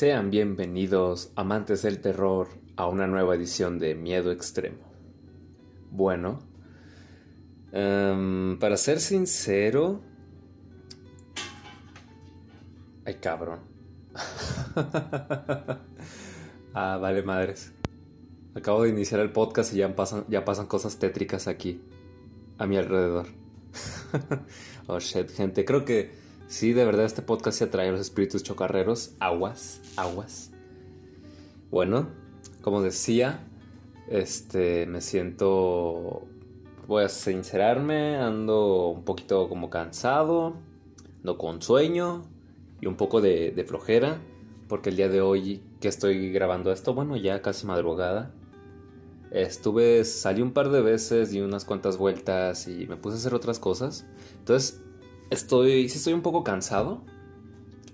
Sean bienvenidos, amantes del terror, a una nueva edición de Miedo Extremo. Bueno, em, para ser sincero... Ay, cabrón. ah, vale, madres. Acabo de iniciar el podcast y ya pasan, ya pasan cosas tétricas aquí, a mi alrededor. oh, shit, gente. Creo que sí, de verdad, este podcast se atrae a los espíritus chocarreros. Aguas, aguas. Bueno, como decía, este, me siento... Voy a sincerarme, ando un poquito como cansado, no con sueño y un poco de, de flojera, porque el día de hoy que estoy grabando esto, bueno, ya casi madrugada, Estuve, salí un par de veces, di unas cuantas vueltas y me puse a hacer otras cosas. Entonces, estoy, sí estoy un poco cansado.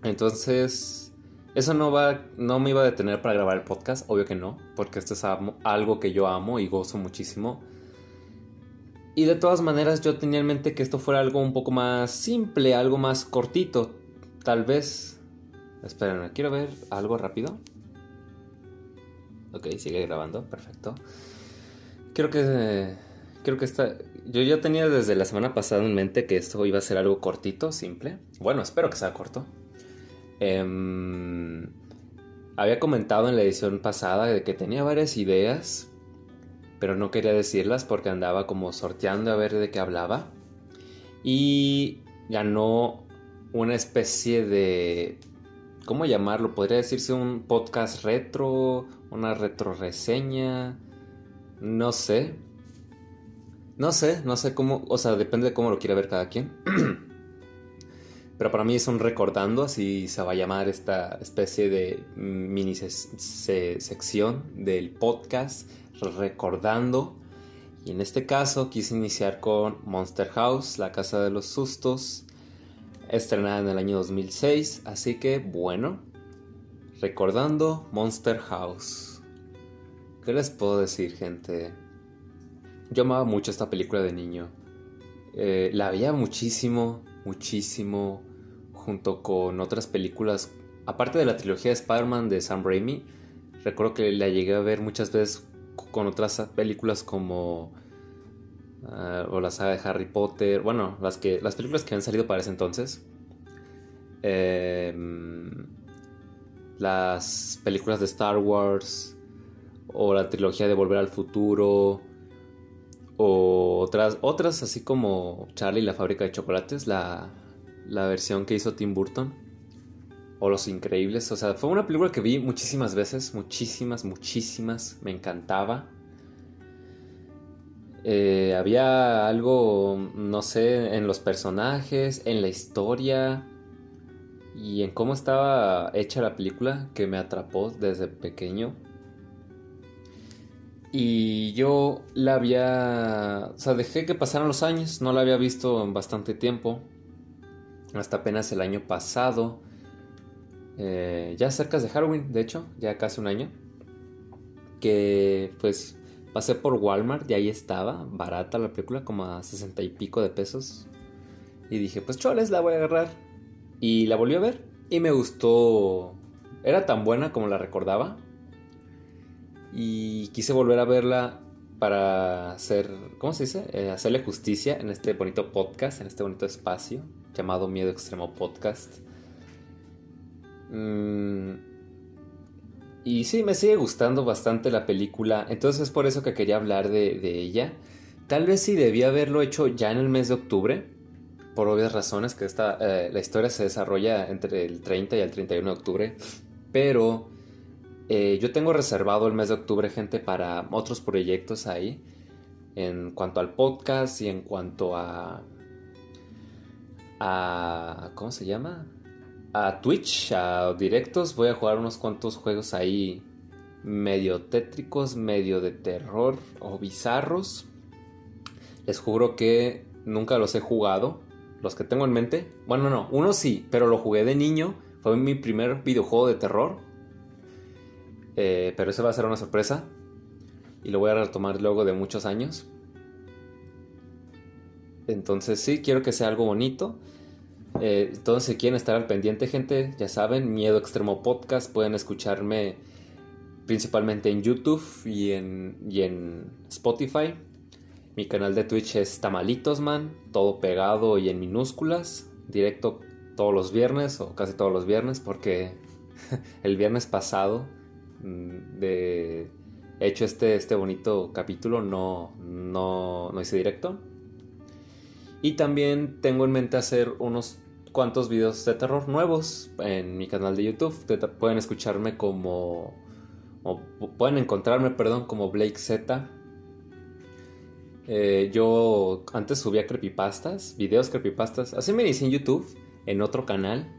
Entonces, eso no va, no me iba a detener para grabar el podcast, obvio que no, porque esto es algo que yo amo y gozo muchísimo. Y de todas maneras, yo tenía en mente que esto fuera algo un poco más simple, algo más cortito, tal vez. Esperen, quiero ver algo rápido. Ok, sigue grabando, perfecto. Creo que. Creo que está. Yo ya tenía desde la semana pasada en mente que esto iba a ser algo cortito, simple. Bueno, espero que sea corto. Em, había comentado en la edición pasada de que tenía varias ideas, pero no quería decirlas porque andaba como sorteando a ver de qué hablaba. Y ganó una especie de ¿cómo llamarlo? Podría decirse un podcast retro, una retro reseña, no sé. No sé, no sé cómo, o sea, depende de cómo lo quiera ver cada quien. Pero para mí es un recordando, así se va a llamar esta especie de mini sección del podcast, recordando. Y en este caso quise iniciar con Monster House, la casa de los sustos, estrenada en el año 2006, así que bueno, recordando Monster House. ¿Qué les puedo decir, gente? Yo amaba mucho esta película de niño. Eh, la veía muchísimo, muchísimo, junto con otras películas. Aparte de la trilogía de Spider-Man de Sam Raimi, recuerdo que la llegué a ver muchas veces con otras películas como Ah, o la saga de Harry Potter, bueno, las, que, las películas que han salido para ese entonces. Em, las películas de Star Wars o la trilogía de Volver al Futuro otras, otras así como Charlie y la fábrica de chocolates, la, la versión que hizo Tim Burton o Los Increíbles, o sea, fue una película que vi muchísimas veces, muchísimas, muchísimas, me encantaba. Eh, había algo, no sé, en los personajes, en la historia y en cómo estaba hecha la película que me atrapó desde pequeño. Y yo la había... O sea, dejé que pasaran los años, no la había visto en bastante tiempo. Hasta apenas el año pasado. Eh, ya cerca de Halloween, de hecho, ya casi un año. Que pues Pasé por Walmart y ahí estaba, barata la película, como a sesenta y pico de pesos. Y dije, pues choles, la voy a agarrar. Y la volví a ver y me gustó. Era tan buena como la recordaba. Y quise volver a verla para hacer, ¿cómo se dice? Eh, hacerle justicia en este bonito podcast, en este bonito espacio llamado Miedo Extremo Podcast. Mmm y sí, me sigue gustando bastante la película, entonces es por eso que quería hablar de, ella. Tal vez sí debía haberlo hecho ya en el mes de octubre, por obvias razones, que esta, eh, la historia se desarrolla entre el 30 y el 31 de octubre, pero eh, yo tengo reservado el mes de octubre, gente, para otros proyectos ahí, en cuanto al podcast y en cuanto a... a ¿Cómo se llama? a Twitch, a directos, voy a jugar unos cuantos juegos ahí medio tétricos, medio de terror o bizarros. Les juro que nunca los he jugado, los que tengo en mente. Bueno, no, uno sí, pero lo jugué de niño, fue mi primer videojuego de terror. Eh, pero ese va a ser una sorpresa y lo voy a retomar luego de muchos años. Entonces sí, quiero que sea algo bonito. Eh, entonces, si quieren estar al pendiente, gente, ya saben, Miedo Extremo Podcast, pueden escucharme principalmente en YouTube y en, y en Spotify. Mi canal de Twitch es Tamalitos Man, todo pegado y en minúsculas, directo todos los viernes o casi todos los viernes, porque el viernes pasado de hecho este, este bonito capítulo no, no, no hice directo. Y también tengo en mente hacer unos cuantos videos de terror nuevos en mi canal de YouTube. Pueden escucharme como. O pueden encontrarme, perdón, como Blake Z. Eh, yo antes subía creepypastas, videos creepypastas. Así me hice en YouTube, en otro canal.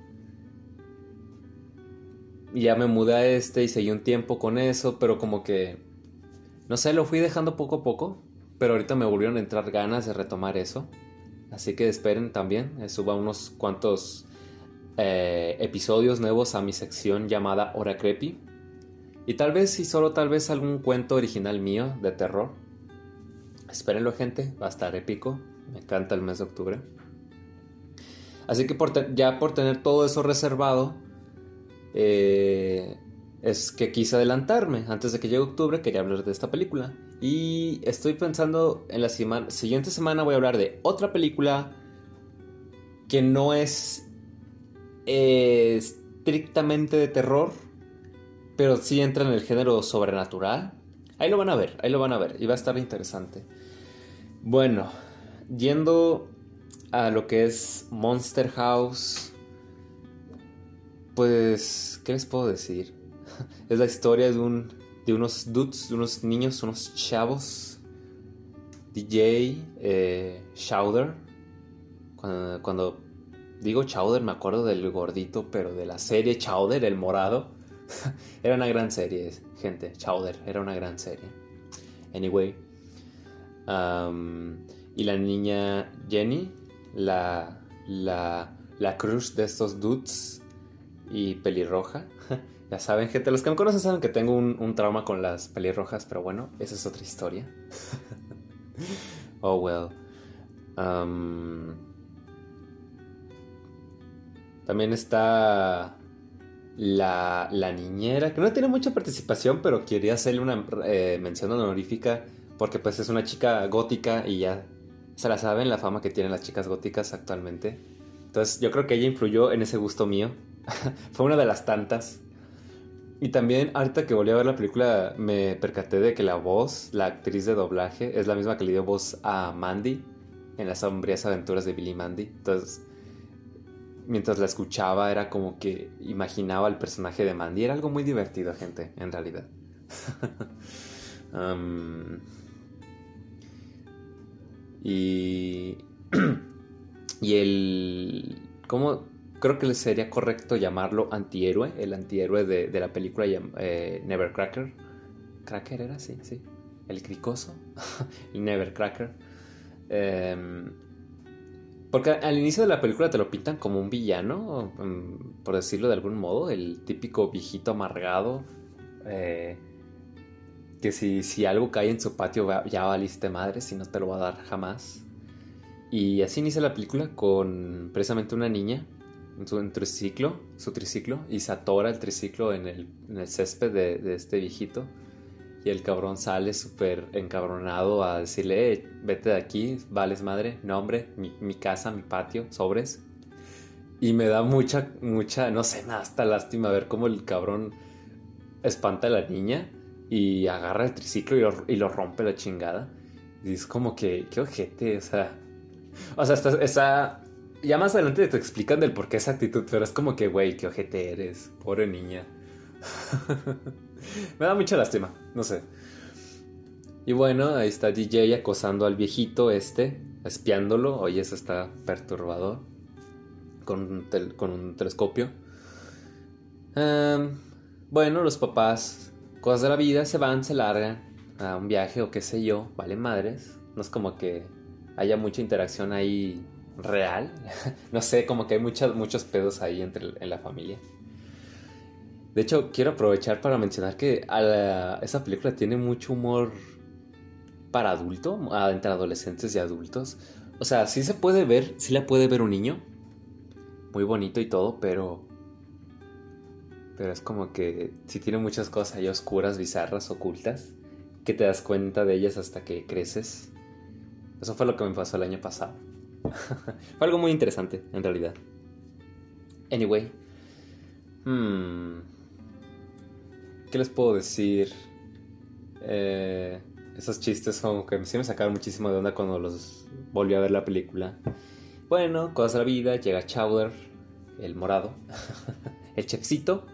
Ya me mudé a este y seguí un tiempo con eso, pero como que. No sé, lo fui dejando poco a poco. Pero ahorita me volvieron a entrar ganas de retomar eso. Así que esperen también, eh, suba unos cuantos eh, episodios nuevos a mi sección llamada Hora Creepy. Y tal vez, y solo tal vez, algún cuento original mío de terror. Espérenlo, gente, va a estar épico. Me encanta el mes de octubre. Así que ya por tener todo eso reservado, eh, es que quise adelantarme. Antes de que llegue octubre, quería hablar de esta película. Y estoy pensando en la siguiente semana voy a hablar de otra película que no es eh, estrictamente de terror, pero sí entra en el género sobrenatural. Ahí lo van a ver, ahí lo van a ver y va a estar interesante. Bueno, yendo a lo que es Monster House, pues, ¿qué les puedo decir? es la historia de un de unos dudes, de unos niños, unos chavos. DJ eh, Chowder. Cuando, digo Chowder me acuerdo del gordito, pero de la serie Chowder, el morado. era una gran serie, gente. Chowder, era una gran serie. Anyway. y la niña Jenny, la, la, la crush de estos dudes y pelirroja. Ya saben, gente, los que me conocen saben que tengo un, trauma con las pelirrojas, pero bueno, esa es otra historia. oh, well. También está la, la, niñera, que no tiene mucha participación, pero quería hacerle una eh, mención honorífica, porque pues es una chica gótica y ya se la saben la fama que tienen las chicas góticas actualmente. Entonces yo creo que ella influyó en ese gusto mío. Fue una de las tantas. Y también, ahorita que volví a ver la película, me percaté de que la voz, la actriz de doblaje, es la misma que le dio voz a Mandy en las sombrías aventuras de Billy Mandy. Entonces, mientras la escuchaba, era como que imaginaba el personaje de Mandy. Era algo muy divertido, gente, en realidad. Y. y el. ¿Cómo.? Creo que sería correcto llamarlo antihéroe, el antihéroe de, la película eh, Nevercracker. ¿Cracker era? Sí, sí. El cricoso. el Nevercracker. Em, porque al inicio de la película te lo pintan como un villano, mm, por decirlo de algún modo, el típico viejito amargado. Eh, que si, si, algo cae en su patio ya valiste madre, si no te lo va a dar jamás. Y así inicia la película con precisamente una niña su triciclo, su triciclo, y se atora el triciclo en el, en el césped de, este viejito. Y el cabrón sale súper encabronado a decirle, eh, vete de aquí, vales madre, no hombre, mi, mi, casa, mi patio, sobres. Y me da mucha, mucha, no sé, nada, hasta lástima ver cómo el cabrón espanta a la niña y agarra el triciclo y lo, y lo rompe la chingada. Y es como que, qué ojete, o sea. O sea, está, está ya más adelante te explican del por qué esa actitud, pero es como que, güey, qué ojete eres, pobre niña. Me da mucha lástima, no sé. Y bueno, ahí está DJ acosando al viejito este, espiándolo. Oye, eso está perturbador. Con un, con un telescopio. Em, bueno, los papás, cosas de la vida, se van, se largan a un viaje o qué sé yo, vale madres. No es como que haya mucha interacción ahí real. no sé, como que hay muchos, muchos pedos ahí entre, en la familia. De hecho, quiero aprovechar para mencionar que esa película tiene mucho humor para adulto, entre adolescentes y adultos. O sea, sí se puede ver, sí la puede ver un niño, muy bonito y todo, pero pero es como que si tiene muchas cosas ahí oscuras, bizarras, ocultas, que te das cuenta de ellas hasta que creces. Eso fue lo que me pasó el año pasado. fue algo muy interesante, en realidad. Anyway. Hmm, ¿Qué les puedo decir? Eh, esos chistes como que sí me sacaron muchísimo de onda cuando los volví a ver la película. Bueno, cosas de la vida, llega Chowder, el morado, el chefcito.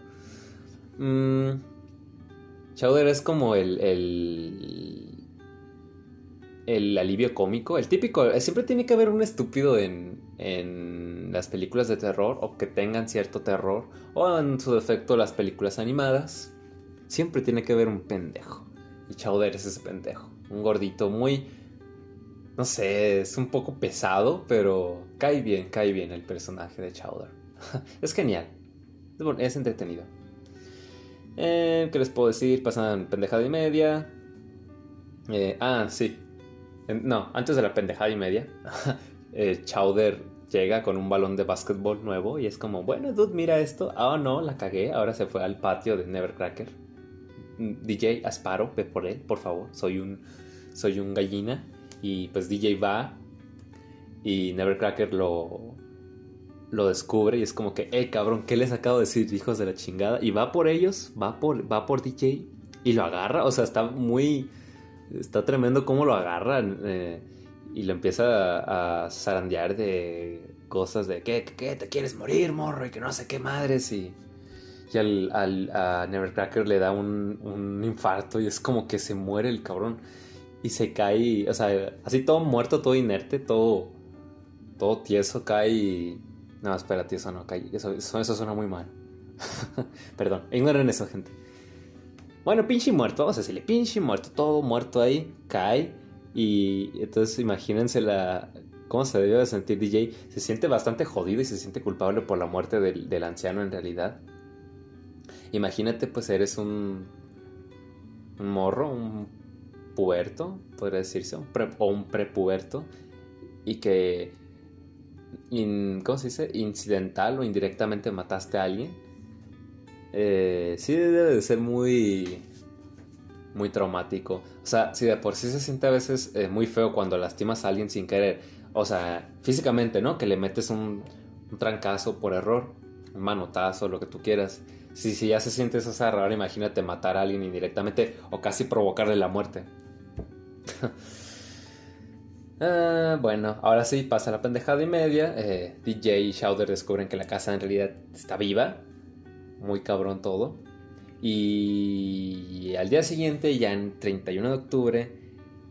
Mm, Chowder es como el, el, el alivio cómico, el típico, siempre tiene que haber un estúpido en, en las películas de terror o que tengan cierto terror o en su defecto las películas animadas. Siempre tiene que haber un pendejo. Y Chowder es ese pendejo. Un gordito muy... No sé, es un poco pesado, pero cae bien, cae bien el personaje de Chowder. es genial. Es entretenido. Eh, ¿Qué les puedo decir? Pasan pendejada y media. Eh, ah, sí. No, antes de la pendejada y media, eh, Chowder llega con un balón de básquetbol nuevo y es como, bueno, dude, mira esto. Ah, no, la cagué. Ahora se fue al patio de Nevercracker. Mm, DJ Asparo, ve por él, por favor. Soy un, soy un gallina. Y pues DJ va y Nevercracker lo, lo descubre y es como que, hey cabrón, ¿qué les acabo de decir, hijos de la chingada? Y va por ellos, va por, va por DJ y lo agarra. O sea, está muy Está tremendo cómo lo agarran eh, y lo empieza a, zarandear de cosas de ¿qué, ¿qué, te quieres morir, morro? Y que no sé qué madres. Y, y al, al, a Nevercracker le da un, un infarto y es como que se muere el cabrón. Y se cae, o sea, así todo muerto, todo inerte, todo, todo tieso, cae. No, espera, tieso no, cae. Eso, eso, eso suena muy mal. Perdón, ignoren eso, gente. Bueno, pinche muerto, vamos a decirle, pinche muerto, todo muerto ahí, cae. Y entonces imagínense la, cómo se debió de sentir DJ. Se siente bastante jodido y se siente culpable por la muerte del, anciano en realidad. Imagínate, pues eres un, un morro, un puberto, podría decirse, o un prepuberto, y que, ¿cómo se dice? Incidental o indirectamente mataste a alguien eh, sí debe de ser muy, muy traumático. O sea, si de por sí se siente a veces eh, muy feo cuando lastimas a alguien sin querer. O sea, físicamente, ¿no? Que le metes un, trancazo por error, un manotazo, lo que tú quieras. Si, si ya se siente esa rara, imagínate matar a alguien indirectamente o casi provocarle la muerte. Ah, bueno, ahora sí, pasa la pendejada y media. Eh, DJ y Shouder descubren que la casa en realidad está viva muy cabrón todo. Y al día siguiente, ya en 31 de octubre,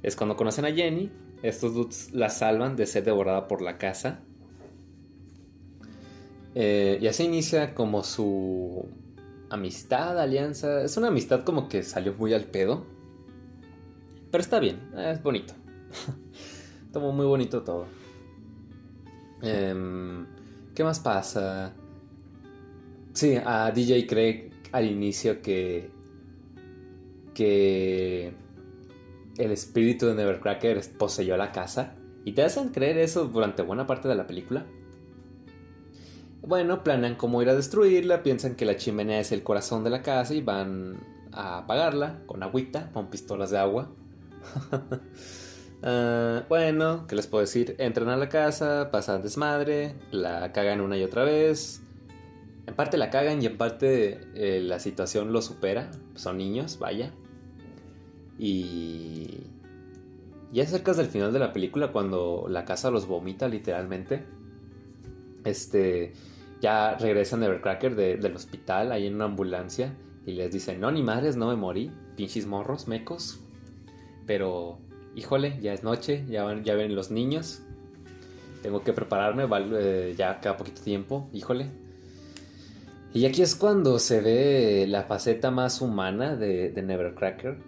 es cuando conocen a Jenny. Estos dudes la salvan de ser devorada por la casa. Eh, y así inicia como su amistad, alianza. Es una amistad como que salió muy al pedo. Pero está bien, es bonito. Estuvo muy bonito todo. Em, ¿Qué más pasa? Sí, a DJ Craig al inicio que. que. el espíritu de Nevercracker poseyó la casa. Y te hacen creer eso durante buena parte de la película. Bueno, planean cómo ir a destruirla, piensan que la chimenea es el corazón de la casa y van a apagarla con agüita, con pistolas de agua. Ah, bueno, ¿qué les puedo decir? Entran a la casa, pasan desmadre, la cagan una y otra vez, en parte la cagan y en parte eh, la situación lo supera. Son niños, vaya. Y ya cerca del final de la película, cuando la casa los vomita literalmente, este, ya regresan de, del hospital ahí en una ambulancia y les dicen, no, ni madres, no me morí, pinches morros, mecos. Pero, híjole, ya es noche, ya, van, ya ven los niños. Tengo que prepararme, eh, ya cada poquito tiempo, híjole, y aquí es cuando se ve la faceta más humana de, Nevercracker.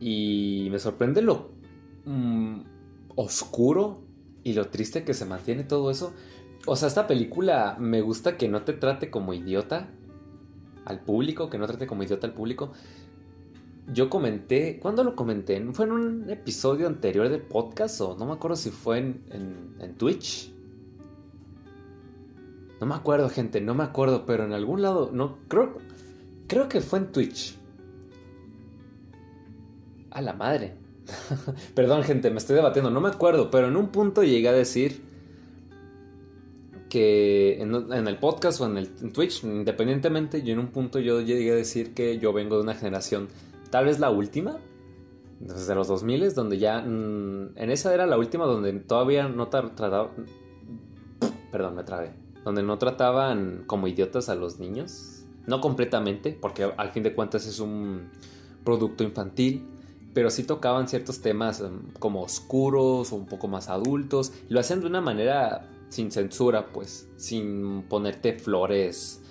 Y me sorprende lo mm, oscuro y lo triste que se mantiene todo eso. O sea, esta película me gusta que no te trate como idiota al público, que no trate como idiota al público. Yo comenté, ¿cuándo lo comenté? ¿Fue en un episodio anterior del podcast o no me acuerdo si fue en, en Twitch? No me acuerdo, gente, no me acuerdo, pero en algún lado, no, creo, creo que fue en Twitch. A la madre. Perdón, gente, me estoy debatiendo, no me acuerdo, pero en un punto llegué a decir que en, el podcast o en el Twitch, independientemente, yo en un punto yo llegué a decir que yo vengo de una generación, tal vez la última, desde los 2000, donde ya, mm, en esa era la última donde todavía no trataban, perdón, me trabé, donde no trataban como idiotas a los niños, no completamente, porque al fin de cuentas es un producto infantil, pero sí tocaban ciertos temas em, como oscuros o un poco más adultos. Lo hacían de una manera sin censura, pues, sin ponerte flores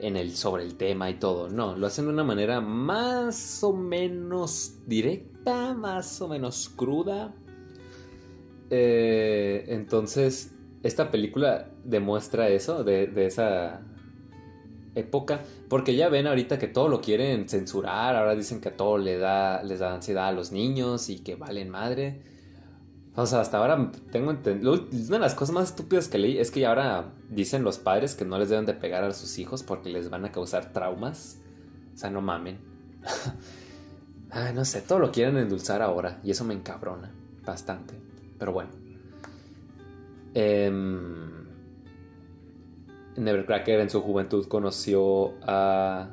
en el, sobre el tema y todo. No, lo hacen de una manera más o menos directa, más o menos cruda. Eh, entonces, esta película demuestra eso, de, esa época, porque ya ven ahorita que todo lo quieren censurar, ahora dicen que todo le da, les da ansiedad a los niños y que valen madre. O sea, hasta ahora tengo entendido. Una de las cosas más estúpidas que leí es que ahora dicen los padres que no les deben de pegar a sus hijos porque les van a causar traumas. O sea, no mamen. Ay, no sé, todo lo quieren endulzar ahora y eso me encabrona bastante. Pero bueno. Eh, Nevercracker en su juventud conoció a.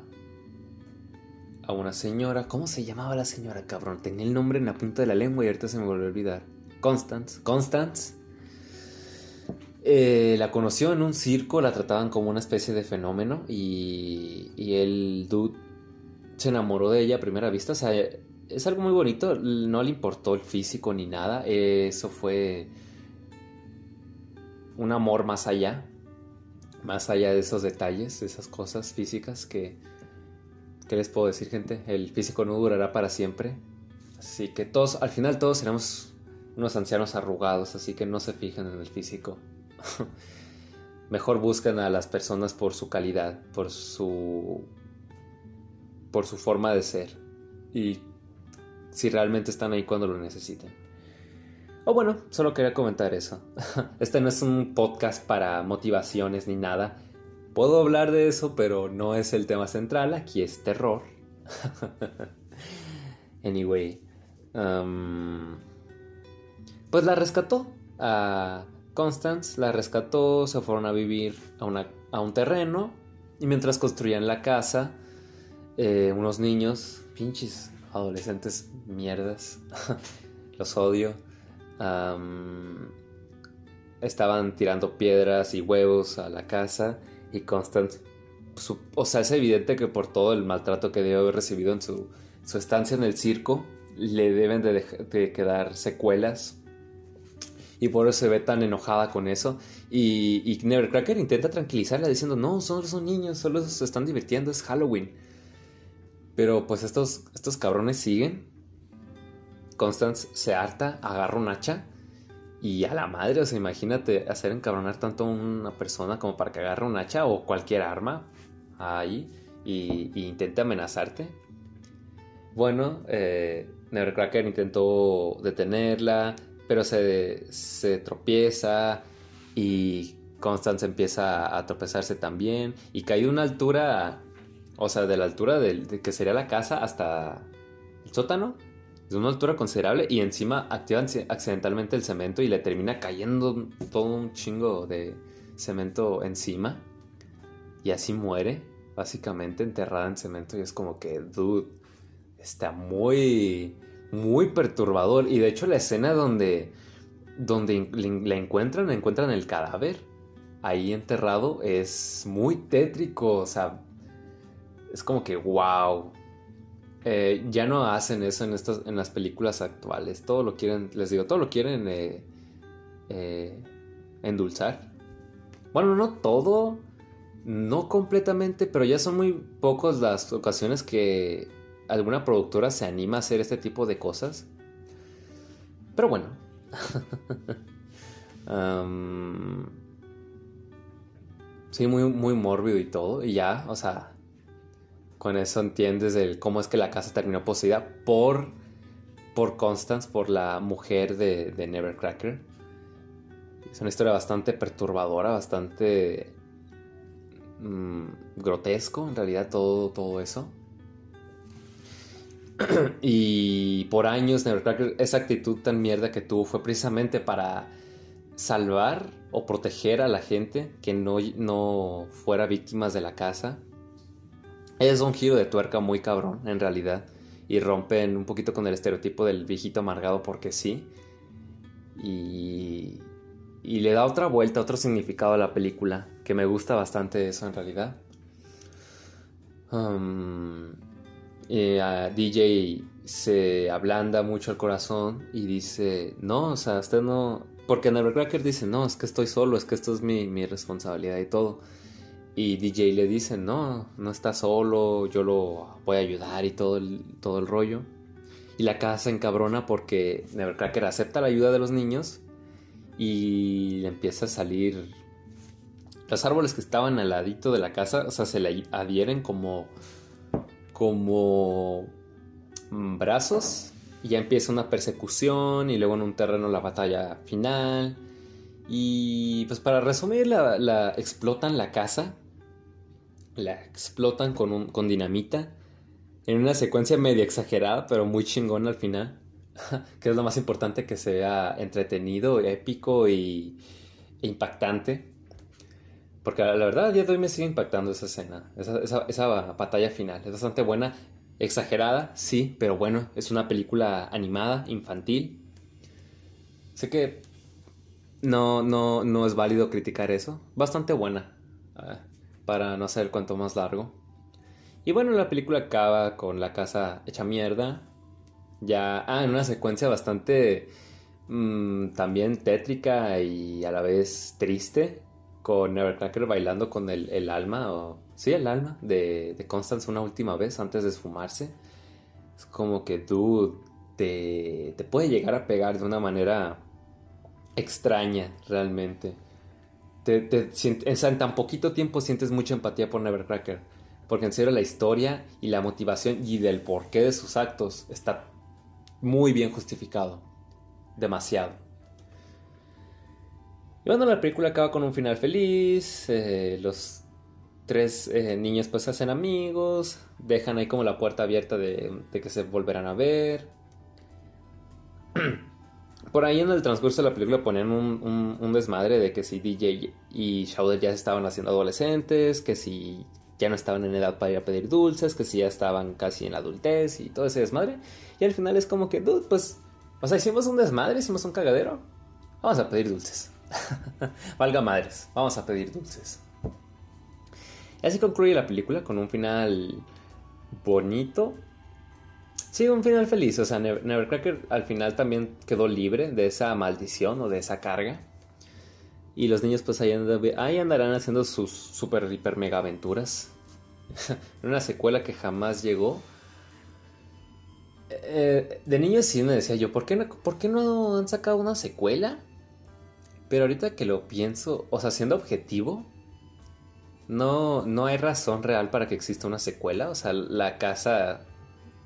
a una señora. ¿Cómo se llamaba la señora, cabrón? Tenía el nombre en la punta de la lengua y ahorita se me volvió a olvidar. Constance. Constance. Eh, la conoció en un circo, la trataban como una especie de fenómeno y, y el dude se enamoró de ella a primera vista. O sea, es algo muy bonito, no le importó el físico ni nada, eso fue un amor más allá más allá de esos detalles, de esas cosas físicas que, ¿qué les puedo decir gente? El físico no durará para siempre. Así que todos, al final todos seremos unos ancianos arrugados, así que no se fijen en el físico. Mejor busquen a las personas por su calidad, por su por su forma de ser y si realmente están ahí cuando lo necesiten. O bueno, solo quería comentar eso. Este no es un podcast para motivaciones ni nada. Puedo hablar de eso, pero no es el tema central. Aquí es terror. anyway. Um, pues la rescató. A Constance la rescató. Se fueron a vivir a, a un terreno. Y mientras construían la casa, eh, unos niños, pinches adolescentes mierdas. Los odio estaban tirando piedras y huevos a la casa y Constance, o sea, es evidente que por todo el maltrato que debe haber recibido en su, estancia en el circo, le deben de, quedar secuelas y por eso se ve tan enojada con eso. Y, y Nevercracker intenta tranquilizarla diciendo, no, solo son niños, solo se están divirtiendo, es Halloween. Pero pues estos, estos cabrones siguen Constance se harta, agarra un hacha y a la madre, o sea, imagínate hacer encabronar tanto a una persona como para que agarre un hacha o cualquier arma ahí y, intente amenazarte. Bueno, eh, Nevercracker intentó detenerla, pero se, se tropieza y Constance empieza a tropezarse también y cae de una altura, o sea, de la altura de que sería la casa hasta el sótano de una altura considerable y encima activan accidentalmente el cemento y le termina cayendo todo un chingo de cemento encima. Y así muere, básicamente enterrada en cemento y es como que, dude, está muy, muy perturbador. Y de hecho la escena donde, donde la encuentran, encuentran el cadáver ahí enterrado es muy tétrico, o sea, es como que, wow, eh, ya no hacen eso en, estas, en las películas actuales. Todo lo quieren, les digo, todo lo quieren eh, eh, endulzar. Bueno, no todo, no completamente, pero ya son muy pocos las ocasiones que alguna productora se anima a hacer este tipo de cosas. Pero bueno. sí, muy, muy mórbido y todo. Y ya, o sea, con eso entiendes el cómo es que la casa terminó poseída por, por Constance, por la mujer de, Nevercracker. Es una historia bastante perturbadora, bastante mm, grotesco, en realidad, todo, todo eso. y por años, Nevercracker, esa actitud tan mierda que tuvo fue precisamente para salvar o proteger a la gente que no, no fuera víctimas de la casa. Es un giro de tuerca muy cabrón, en realidad. Y rompen un poquito con el estereotipo del viejito amargado porque sí. Y, y le da otra vuelta, otro significado a la película, que me gusta bastante eso en realidad. Um, a DJ se ablanda mucho el corazón y dice, no, o sea, usted no... Porque Nevercracker dice, no, es que estoy solo, es que esto es mi, mi responsabilidad y todo. Y DJ le dice, no, no está solo, yo lo voy a ayudar y todo el, todo el rollo. Y la casa se encabrona porque Nevercracker acepta la ayuda de los niños y le empieza a salir... Los árboles que estaban al ladito de la casa, o sea, se le adhieren como... como mm, brazos y ya empieza una persecución y luego en un terreno la batalla final. Y pues para resumir, la, explotan la casa. La explotan con, un, con dinamita. En una secuencia media exagerada, pero muy chingona al final. que es lo más importante que se vea entretenido, épico y impactante. Porque la verdad, a día de hoy me sigue impactando esa escena, esa, esa, esa batalla final. Es bastante buena. Exagerada, sí, pero bueno, es una película animada, infantil. Sé que no, no, no es válido criticar eso. Bastante buena, ah, para no hacer cuanto más largo. Y bueno, la película acaba con la casa hecha mierda. Ya, ah, en una secuencia bastante mm, también tétrica y a la vez triste. Con Nevercracker bailando con el, el alma o Sí, el alma de, de Constance una última vez antes de esfumarse. Es como que tú te, te puede llegar a pegar de una manera extraña realmente. Te, te, en tan poquito tiempo sientes mucha empatía por Nevercracker. Porque en serio la historia y la motivación y del porqué de sus actos está muy bien justificado. Demasiado. Y bueno, la película acaba con un final feliz. Eh, los tres eh, niños pues se hacen amigos, dejan ahí como la puerta abierta de, que se volverán a ver. Por ahí en el transcurso de la película ponen un, desmadre de que si DJ y Shauder ya estaban haciendo adolescentes, que si ya no estaban en edad para ir a pedir dulces, que si ya estaban casi en la adultez y todo ese desmadre. Y al final es como que, dude, pues, o sea, hicimos un desmadre, hicimos un cagadero. Vamos a pedir dulces. Valga madres, vamos a pedir dulces. Así concluye la película con un final bonito. Sí, un final feliz. O sea, Nevercracker al final también quedó libre de esa maldición o de esa carga. Y los niños pues ahí, andarán haciendo sus super, hiper, mega aventuras. una secuela que jamás llegó. Eh, de niño sí me decía yo, ¿por qué, no, ¿por qué no han sacado una secuela? Pero ahorita que lo pienso, o sea, siendo objetivo, no, no hay razón real para que exista una secuela. O sea, la casa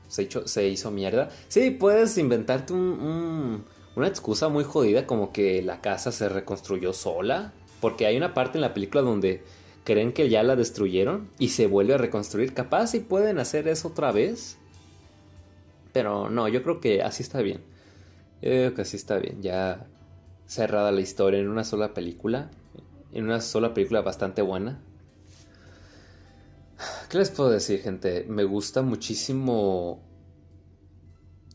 se, hizo mierda. Sí, puedes inventarte un, una excusa muy jodida como que la casa se reconstruyó sola. Porque hay una parte en la película donde creen que ya la destruyeron y se vuelve a reconstruir. Capaz si pueden hacer eso otra vez. Pero no, yo creo que así está bien. Yo creo que así está bien. Ya cerrada la historia en una sola película. En una sola película bastante buena. ¿Qué les puedo decir, gente? Me gusta muchísimo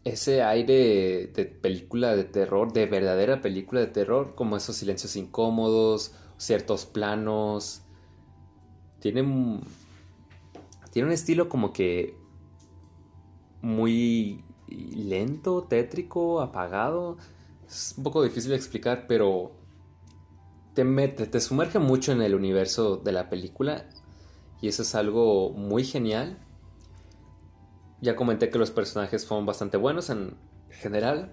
ese aire de película de terror, de verdadera película de terror, como esos silencios incómodos, ciertos planos. Tiene un, tiene un estilo como que muy lento, tétrico, apagado. Es un poco difícil de explicar, pero te mete, te sumerge mucho en el universo de la película y eso es algo muy genial. Ya comenté que los personajes fueron bastante buenos en general.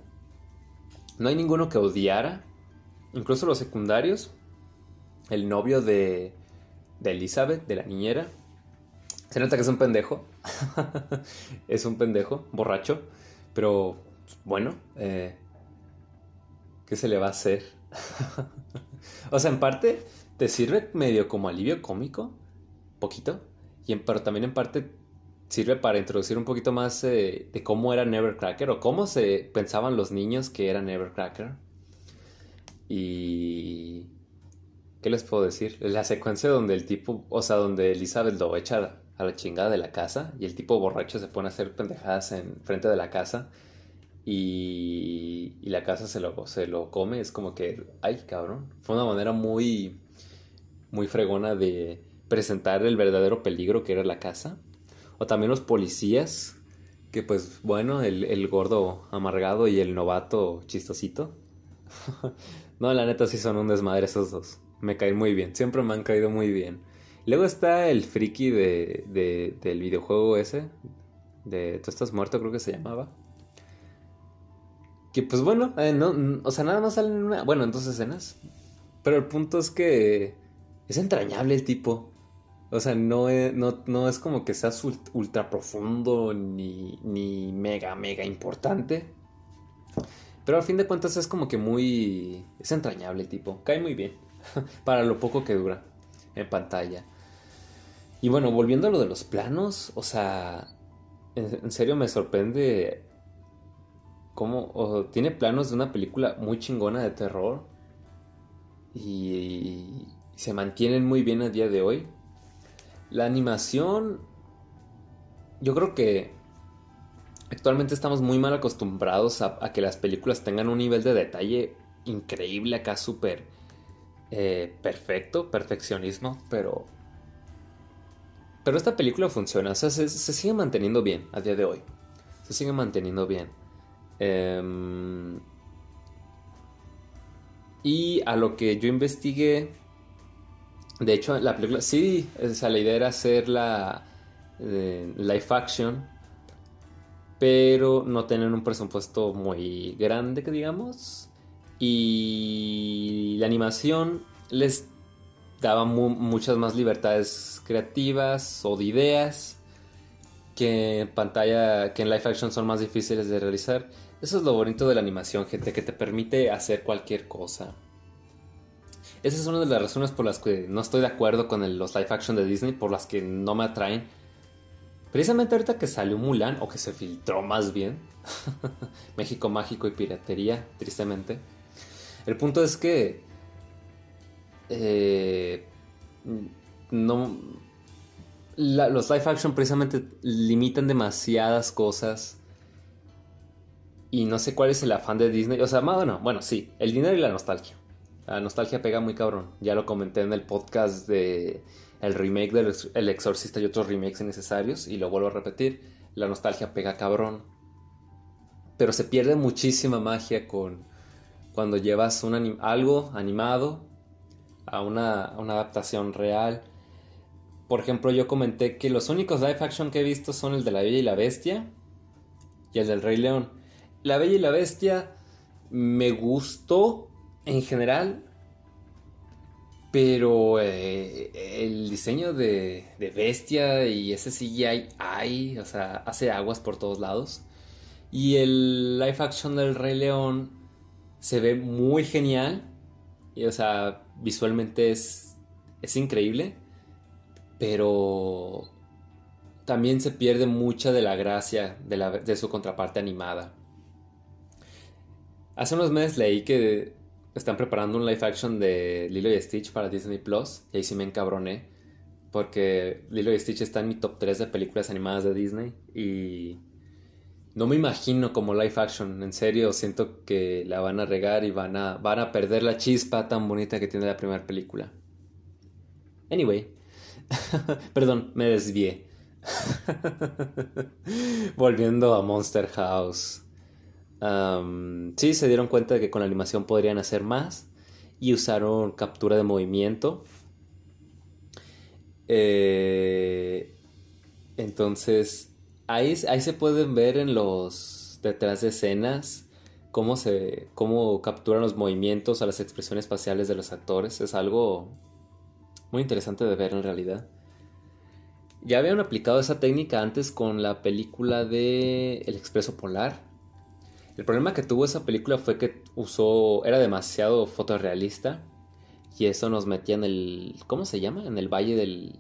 No hay ninguno que odiara. Incluso los secundarios. El novio de, de Elizabeth, de la niñera. Se nota que es un pendejo. es un pendejo, borracho. Pero bueno, eh, ¿qué se le va a hacer? o sea, en parte te sirve medio como alivio cómico poquito, y pero también en parte sirve para introducir un poquito más eh, de cómo era Nevercracker o cómo se pensaban los niños que era Nevercracker. Y... ¿Qué les puedo decir? La secuencia donde el tipo, o sea, donde Elizabeth lo echa a la chingada de la casa y el tipo borracho se pone a hacer pendejadas en frente de la casa y, y la casa se lo, se lo come, es como que, ay cabrón, fue una manera muy, muy fregona de presentar el verdadero peligro que era la casa. O también los policías, que pues bueno, el, gordo amargado y el novato chistosito. no, la neta sí son un desmadre esos dos. Me caen muy bien, siempre me han caído muy bien. Luego está el friki de, del videojuego ese, de Tú estás muerto creo que se llamaba. Que pues bueno, eh, no, o sea, nada más salen una, bueno, en dos escenas. Pero el punto es que es entrañable el tipo. O sea, no es, no, es como que seas ultra profundo ni, ni mega, mega importante. Pero al fin de cuentas es como que muy... Es entrañable tipo. Cae muy bien. Para lo poco que dura en pantalla. Y bueno, volviendo a lo de los planos. O sea... En, serio me sorprende cómo... tiene planos de una película muy chingona de terror. y se mantienen muy bien a día de hoy. La animación, yo creo que actualmente estamos muy mal acostumbrados a, que las películas tengan un nivel de detalle increíble acá, súper eh, perfecto, perfeccionismo, pero... Pero esta película funciona, o sea, se, sigue manteniendo bien a día de hoy. Se sigue manteniendo bien. Em, y a lo que yo investigué de hecho, la película, sí, esa la idea era hacer la eh, live action, pero no tener un presupuesto muy grande, que digamos. Y la animación les daba muchas más libertades creativas o de ideas que en pantalla, que en live action son más difíciles de realizar. Eso es lo bonito de la animación, gente, que te permite hacer cualquier cosa. Esa es una de las razones por las que no estoy de acuerdo con los live action de Disney, por las que no me atraen. Precisamente ahorita que salió Mulan, o que se filtró más bien, México Mágico y Piratería, tristemente. El punto es que eh, no, los live action precisamente limitan demasiadas cosas y no sé cuál es el afán de Disney. O sea, bueno, bueno, sí, el dinero y la nostalgia. La nostalgia pega muy cabrón. Ya lo comenté en el podcast de el remake del El Exorcista y otros remakes innecesarios y lo vuelvo a repetir. La nostalgia pega cabrón. Pero se pierde muchísima magia con cuando llevas algo animado a una, a una adaptación real. Por ejemplo, yo comenté que los únicos live action que he visto son el de La Bella y la Bestia y el del Rey León. La Bella y la Bestia me gustó en general, pero eh, el diseño de, bestia y ese CGI hay, o sea, hace aguas por todos lados. Y el live action del Rey León se ve muy genial. Y, o sea, visualmente es, es increíble. Pero también se pierde mucha de la gracia de, de su contraparte animada. Hace unos meses leí que están preparando un live action de Lilo y Stitch para Disney Plus. Y ahí sí me encabroné. Porque Lilo y Stitch está en mi top 3 de películas animadas de Disney. Y no me imagino como live action. En serio, siento que la van a regar y van a, van a perder la chispa tan bonita que tiene la primera película. Anyway. Perdón, me desvié. Volviendo a Monster House sí, se dieron cuenta de que con la animación podrían hacer más y usaron captura de movimiento. Eh, entonces, ahí, ahí se pueden ver en los detrás de escenas cómo se cómo capturan los movimientos a las expresiones faciales de los actores. Es algo muy interesante de ver en realidad. Ya habían aplicado esa técnica antes con la película de El Expreso Polar, el problema que tuvo esa película fue que usó, era demasiado fotorrealista y eso nos metía en el, ¿cómo se llama? En el valle del,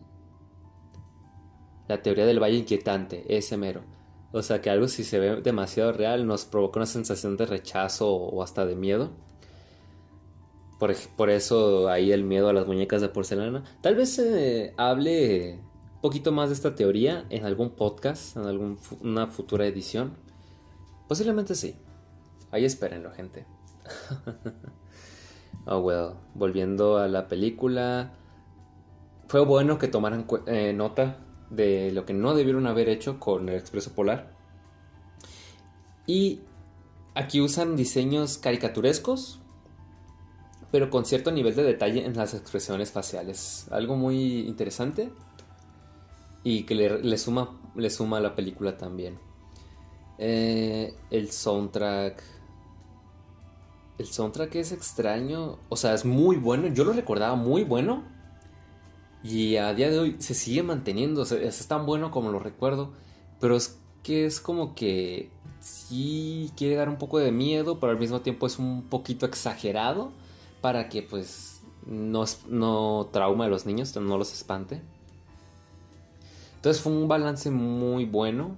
La teoría del valle inquietante, ese mero. O sea que algo si se ve demasiado real nos provoca una sensación de rechazo o hasta de miedo. Por, por eso ahí el miedo a las muñecas de porcelana. Tal vez se hable un poquito más de esta teoría en algún podcast, en alguna futura edición. Posiblemente sí. Ahí espérenlo, gente. oh well. Volviendo a la película. Fue bueno que tomaran eh, nota de lo que no debieron haber hecho con el expreso polar. Y aquí usan diseños caricaturescos, pero con cierto nivel de detalle en las expresiones faciales. Algo muy interesante y que le, suma, le suma a la película también. Eh, el soundtrack. El soundtrack es extraño. O sea, es muy bueno. Yo lo recordaba muy bueno. Y a día de hoy se sigue manteniendo. es tan bueno como lo recuerdo. Pero es que es como que sí quiere dar un poco de miedo. Pero al mismo tiempo es un poquito exagerado. Para que pues no, no trauma a los niños. No los espante. Entonces fue un balance muy bueno.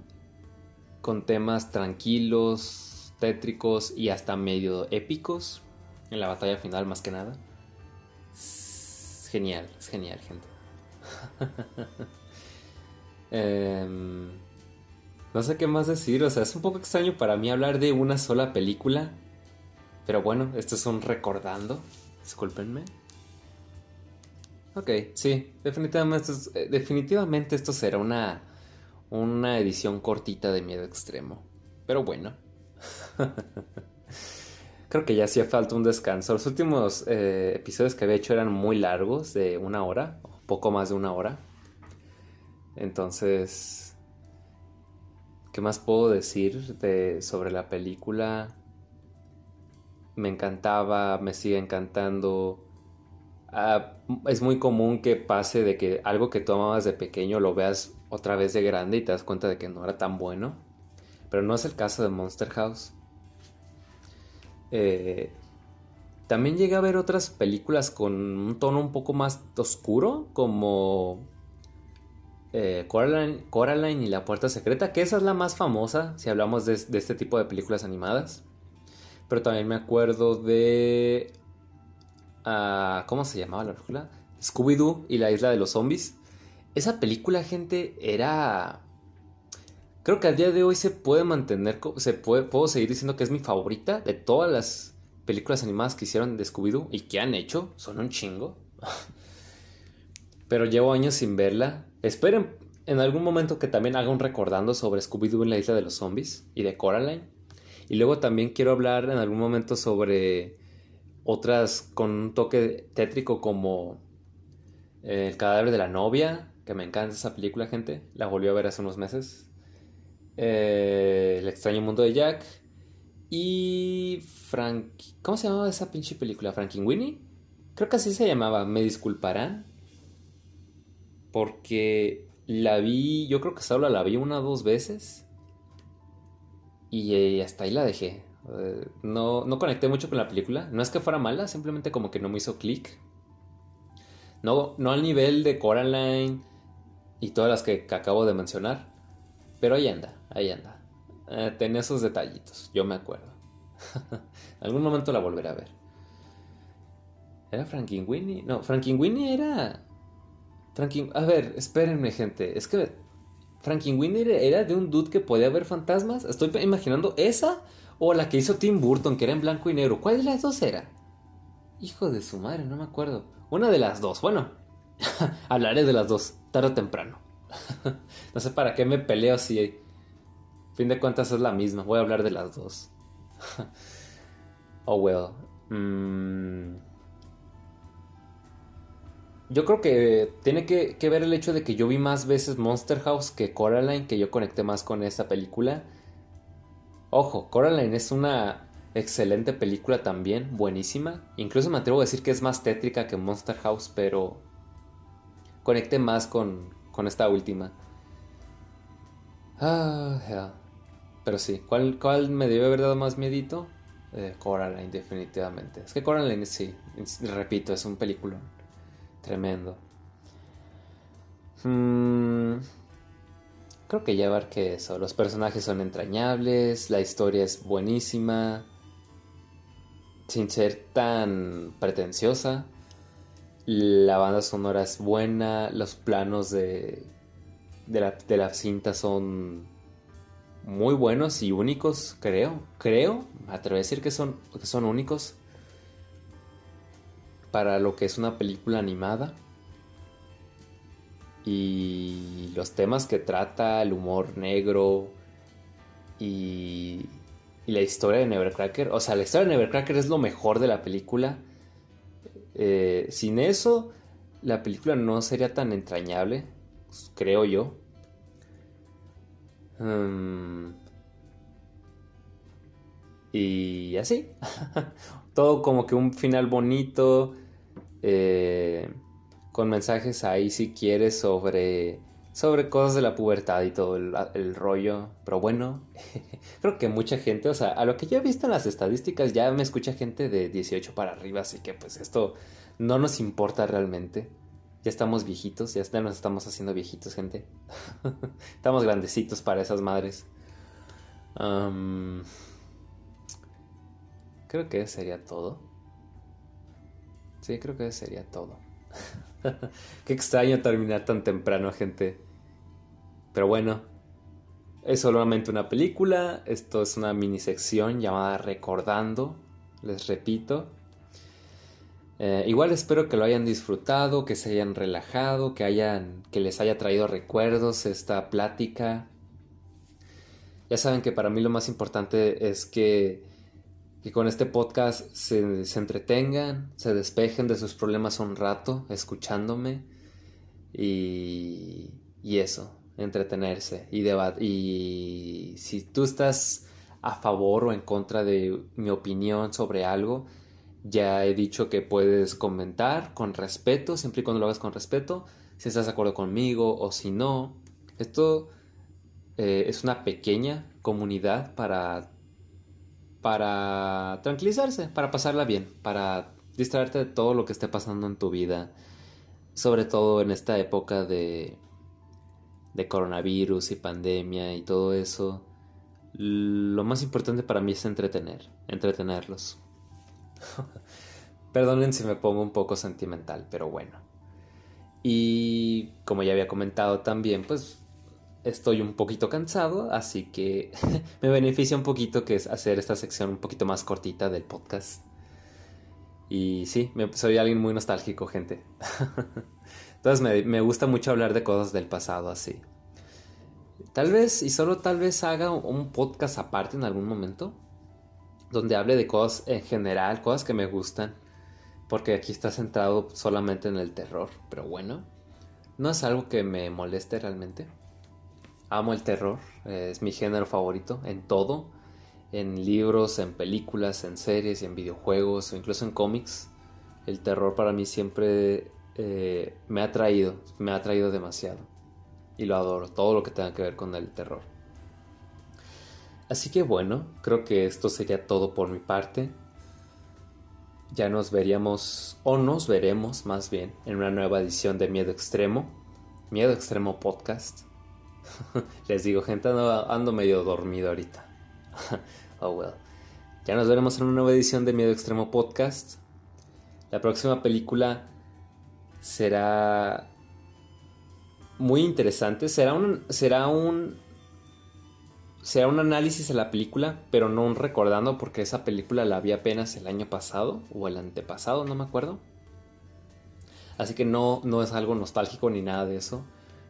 Con temas tranquilos, tétricos y hasta medio épicos. En la batalla final más que nada. Genial, es genial, gente. Em, no sé qué más decir, o sea, es un poco extraño para mí hablar de una sola película. Pero bueno, esto es un recordando. Discúlpenme. Ok, sí, definitivamente, eh, definitivamente esto será una, una edición cortita de miedo extremo. Pero bueno. Creo que ya hacía falta un descanso. Los últimos eh, episodios que había hecho eran muy largos, de una hora poco más de una hora. Entonces, ¿qué más puedo decir de, sobre la película? Me encantaba, me sigue encantando. Ah, es muy común que pase de que algo que tú amabas de pequeño lo veas otra vez de grande y te das cuenta de que no era tan bueno. Pero no es el caso de Monster House. Eh, también llegué a ver otras películas con un tono un poco más oscuro, como eh, Coraline, y la Puerta Secreta, que esa es la más famosa si hablamos de, este tipo de películas animadas. Pero también me acuerdo de... Ah, ¿Cómo se llamaba la película? Scooby-Doo y la isla de los zombies. Esa película, gente, era... Creo que a día de hoy se puede mantener, se puede, puedo seguir diciendo que es mi favorita de todas las películas animadas que hicieron de Scooby-Doo y que han hecho, son un chingo. Pero llevo años sin verla. Esperen en algún momento que también haga un recordando sobre Scooby-Doo en la isla de los zombies y de Coraline. Y luego también quiero hablar en algún momento sobre otras con un toque tétrico como eh, El cadáver de la novia, que me encanta esa película, gente. La volví a ver hace unos meses. Eh, el extraño mundo de Jack y Frank... ¿Cómo se llamaba esa pinche película? ¿Frankenweenie? Creo que así se llamaba. ¿Me disculparán? Porque la vi... Yo creo que solo la vi una o dos veces. Y eh, hasta ahí la dejé. Eh, no, no conecté mucho con la película. No es que fuera mala, simplemente como que no me hizo clic. No, no al nivel de Coraline y todas las que acabo de mencionar. Pero ahí anda, ahí anda. Eh, tenía esos detallitos, yo me acuerdo. Algún momento la volveré a ver. ¿Era Winnie? No, Winnie era... A ver, espérenme gente. Es que Winnie era de un dude que podía ver fantasmas. Estoy imaginando esa o la que hizo Tim Burton, que era en blanco y negro. ¿Cuál de las dos era? Hijo de su madre, no me acuerdo. Una de las dos. Bueno, hablaré de las dos, tarde o temprano. no sé para qué me peleo si fin de cuentas es la misma. Voy a hablar de las dos. oh, well. Mm. Yo creo que tiene que, ver el hecho de que yo vi más veces Monster House que Coraline, que yo conecté más con esta película. Ojo, Coraline es una excelente película también, buenísima. Incluso me atrevo a decir que es más tétrica que Monster House, pero conecté más con, con esta última. Ah. Pero sí, ¿cuál, cuál me debe haber dado más miedito? Eh, Coraline, definitivamente. Es que Coraline, sí, repito, es un película tremendo. Mm, creo que ya que eso. Los personajes son entrañables, la historia es buenísima, sin ser tan pretenciosa. La banda sonora es buena, los planos de, de, la, de la cinta son muy buenos y únicos, creo. Creo, atrevo a decir que son, que son únicos para lo que es una película animada. Y los temas que trata, el humor negro y, y la historia de Nevercracker. O sea, la historia de Nevercracker es lo mejor de la película. Eh, sin eso, la película no sería tan entrañable, creo yo. Mm. y así. Todo como que un final bonito. Eh, con mensajes ahí si quieres sobre, sobre cosas de la pubertad y todo el, rollo. Pero bueno, creo que mucha gente, o sea, a lo que ya he visto en las estadísticas, ya me escucha gente de 18 para arriba, así que pues esto no nos importa realmente. Ya estamos viejitos, ya nos estamos haciendo viejitos, gente. estamos grandecitos para esas madres. creo que sería todo. Sí, creo que sería todo. Qué extraño terminar tan temprano, gente. Pero bueno, es solamente una película. Esto es una mini sección llamada Recordando. Les repito. Eh, igual espero que lo hayan disfrutado, que se hayan relajado, que hayan, que les haya traído recuerdos esta plática. Ya saben que para mí lo más importante es que, que con este podcast se, se, entretengan, se despejen de sus problemas un rato, escuchándome y, y eso, entretenerse y debatir. Y si tú estás a favor o en contra de mi opinión sobre algo, ya he dicho que puedes comentar con respeto, siempre y cuando lo hagas con respeto, si estás de acuerdo conmigo o si no. Esto eh, es una pequeña comunidad para, para tranquilizarse, para pasarla bien, para distraerte de todo lo que esté pasando en tu vida, sobre todo en esta época de, de coronavirus y pandemia y todo eso. Lo más importante para mí es entretener, entretenerlos. Perdonen si me pongo un poco sentimental, pero bueno. Y como ya había comentado también, pues estoy un poquito cansado, así que me beneficia un poquito que es hacer esta sección un poquito más cortita del podcast. Y sí, soy alguien muy nostálgico, gente. Entonces me, me, gusta mucho hablar de cosas del pasado así. Tal vez, y solo tal vez haga un podcast aparte en algún momento donde hable de cosas en general, cosas que me gustan, porque aquí está centrado solamente en el terror, pero bueno, no es algo que me moleste realmente. Amo el terror, es mi género favorito en todo, en libros, en películas, en series, en videojuegos o incluso en cómics. El terror para mí siempre eh, me ha traído, me ha traído demasiado. Y lo adoro, todo lo que tenga que ver con el terror. Así que bueno, creo que esto sería todo por mi parte. Ya nos veríamos, o nos veremos más bien, en una nueva edición de Miedo Extremo. Miedo Extremo Podcast. Les digo, gente, ando, medio dormido ahorita. oh well. Ya nos veremos en una nueva edición de Miedo Extremo Podcast. La próxima película será muy interesante. Será un, será un será un análisis de la película, pero no un recordando porque esa película la vi apenas el año pasado o el antepasado, no me acuerdo. Así que no, no es algo nostálgico ni nada de eso.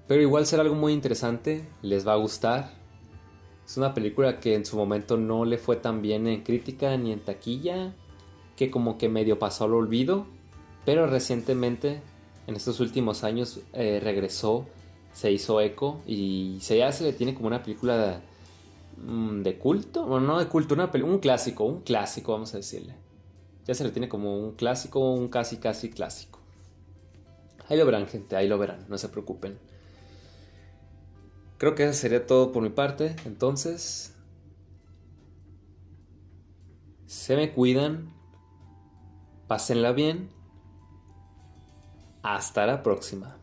Pero igual será algo muy interesante, les va a gustar. Es una película que en su momento no le fue tan bien en crítica ni en taquilla, que como que medio pasó al olvido, pero recientemente, en estos últimos años, eh, regresó, se hizo eco y se ya se le tiene como una película Mm, de culto, bueno, no de culto, un clásico, un clásico, vamos a decirle. Ya se le tiene como un clásico, un casi, casi clásico. Ahí lo verán, gente, ahí lo verán, no se preocupen. Creo que eso sería todo por mi parte, entonces... Se me cuidan, pásenla bien. Hasta la próxima.